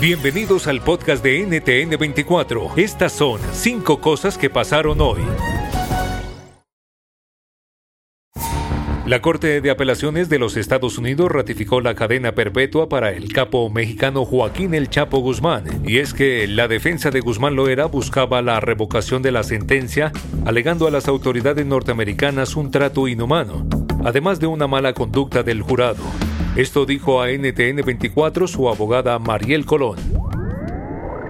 Bienvenidos al podcast de NTN24. Estas son cinco cosas que pasaron hoy. La Corte de Apelaciones de los Estados Unidos ratificó la cadena perpetua para el capo mexicano Joaquín El Chapo Guzmán, y es que la defensa de Guzmán Loera buscaba la revocación de la sentencia, alegando a las autoridades norteamericanas un trato inhumano, además de una mala conducta del jurado. Esto dijo a NTN 24 su abogada Mariel Colón.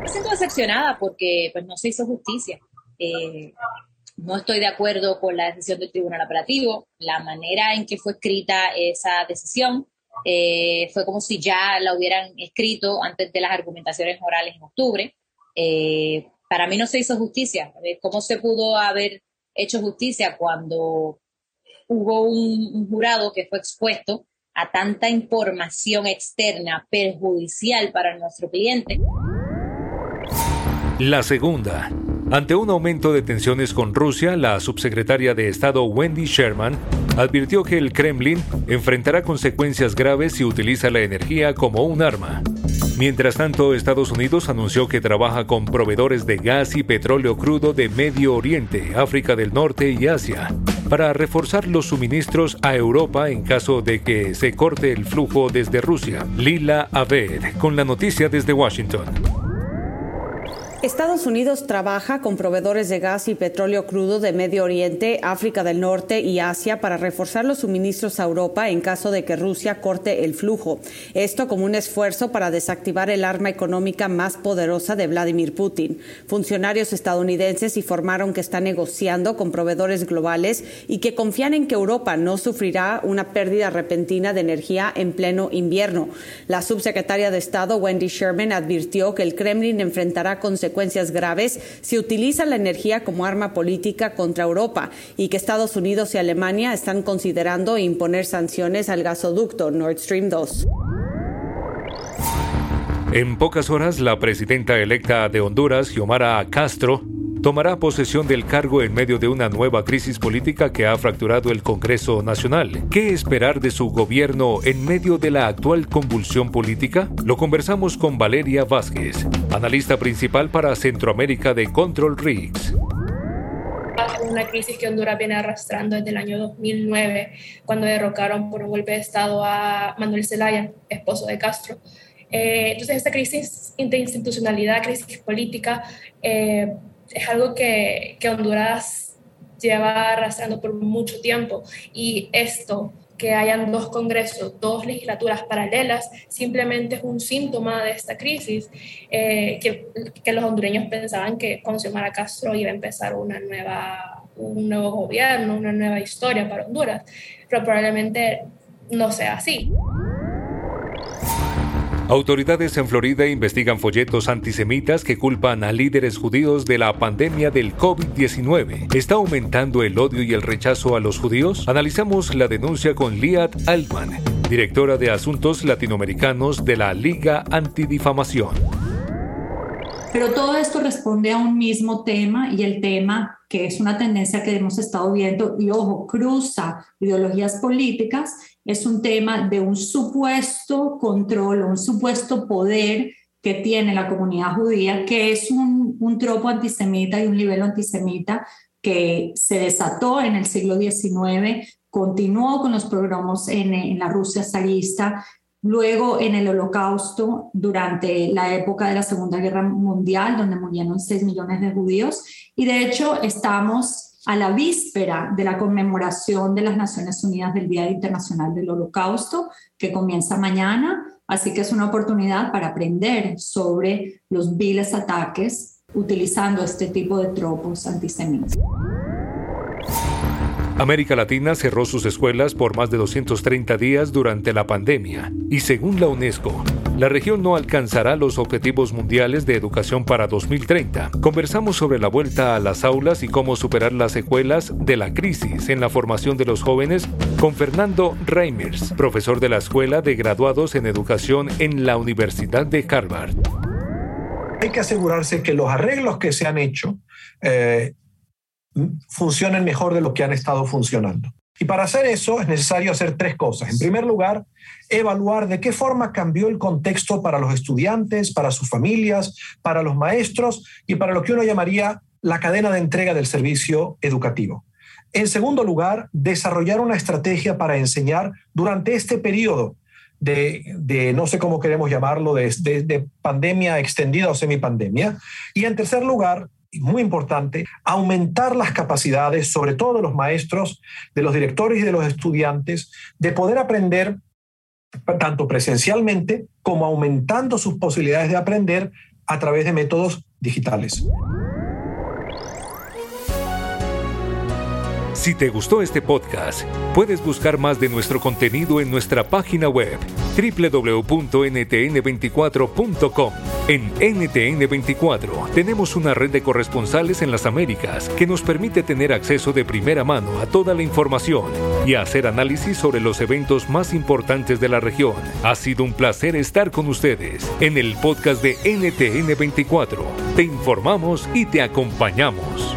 Me siento decepcionada porque pues, no se hizo justicia. Eh, no estoy de acuerdo con la decisión del Tribunal Operativo. La manera en que fue escrita esa decisión eh, fue como si ya la hubieran escrito antes de las argumentaciones orales en octubre. Eh, para mí no se hizo justicia. ¿Cómo se pudo haber hecho justicia cuando hubo un jurado que fue expuesto a tanta información externa perjudicial para nuestro cliente. La segunda. Ante un aumento de tensiones con Rusia, la subsecretaria de Estado Wendy Sherman advirtió que el Kremlin enfrentará consecuencias graves si utiliza la energía como un arma. Mientras tanto, Estados Unidos anunció que trabaja con proveedores de gas y petróleo crudo de Medio Oriente, África del Norte y Asia para reforzar los suministros a Europa en caso de que se corte el flujo desde Rusia. Lila Aved, con la noticia desde Washington. Estados Unidos trabaja con proveedores de gas y petróleo crudo de Medio Oriente, África del Norte y Asia para reforzar los suministros a Europa en caso de que Rusia corte el flujo. Esto como un esfuerzo para desactivar el arma económica más poderosa de Vladimir Putin. Funcionarios estadounidenses informaron que están negociando con proveedores globales y que confían en que Europa no sufrirá una pérdida repentina de energía en pleno invierno. La subsecretaria de Estado Wendy Sherman advirtió que el Kremlin enfrentará consecuencias consecuencias graves si utiliza la energía como arma política contra Europa y que Estados Unidos y Alemania están considerando imponer sanciones al gasoducto Nord Stream 2. En pocas horas, la presidenta electa de Honduras, Xiomara Castro, tomará posesión del cargo en medio de una nueva crisis política que ha fracturado el Congreso Nacional. ¿Qué esperar de su gobierno en medio de la actual convulsión política? Lo conversamos con Valeria Vázquez, analista principal para Centroamérica de Control Rigs una crisis que Honduras viene arrastrando desde el año 2009, cuando derrocaron por un golpe de Estado a Manuel Zelaya, esposo de Castro. Eh, entonces, esta crisis de institucionalidad, crisis política, eh, es algo que, que Honduras lleva arrastrando por mucho tiempo y esto que hayan dos congresos, dos legislaturas paralelas, simplemente es un síntoma de esta crisis, eh, que, que, los hondureños pensaban que con Xiomara Castro iba a empezar una nueva, un nuevo gobierno, una nueva historia para Honduras, pero probablemente no sea así. Autoridades en Florida investigan folletos antisemitas que culpan a líderes judíos de la pandemia del COVID-19. ¿Está aumentando el odio y el rechazo a los judíos? Analizamos la denuncia con Liat Altman, directora de Asuntos Latinoamericanos de la Liga Antidifamación. Pero todo esto responde a un mismo tema y el tema que es una tendencia que hemos estado viendo y ojo, cruza ideologías políticas, es un tema de un supuesto control, un supuesto poder que tiene la comunidad judía, que es un, un tropo antisemita y un nivel antisemita que se desató en el siglo XIX, continuó con los programas en, en la Rusia zarista, luego en el holocausto durante la época de la Segunda Guerra Mundial, donde murieron 6 millones de judíos, y de hecho estamos a la víspera de la conmemoración de las Naciones Unidas del Día Internacional del Holocausto, que comienza mañana, así que es una oportunidad para aprender sobre los viles ataques utilizando este tipo de tropos antisemitas. América Latina cerró sus escuelas por más de 230 días durante la pandemia y según la UNESCO, la región no alcanzará los objetivos mundiales de educación para 2030. Conversamos sobre la vuelta a las aulas y cómo superar las secuelas de la crisis en la formación de los jóvenes con Fernando Reimers, profesor de la Escuela de Graduados en Educación en la Universidad de Harvard. Hay que asegurarse que los arreglos que se han hecho eh, funcionen mejor de lo que han estado funcionando. Y para hacer eso es necesario hacer tres cosas. En primer lugar, evaluar de qué forma cambió el contexto para los estudiantes, para sus familias, para los maestros y para lo que uno llamaría la cadena de entrega del servicio educativo. En segundo lugar, desarrollar una estrategia para enseñar durante este periodo de, no sé cómo queremos llamarlo, de, de pandemia extendida o semipandemia. Y en tercer lugar, muy importante, aumentar las capacidades, sobre todo de los maestros, de los directores y de los estudiantes, de poder aprender tanto presencialmente como aumentando sus posibilidades de aprender a través de métodos digitales. Si te gustó este podcast, puedes buscar más de nuestro contenido en nuestra página web www.ntn24.com. En NTN24 tenemos una red de corresponsales en las Américas que nos permite tener acceso de primera mano a toda la información y hacer análisis sobre los eventos más importantes de la región. Ha sido un placer estar con ustedes en el podcast de NTN24. Te informamos y te acompañamos.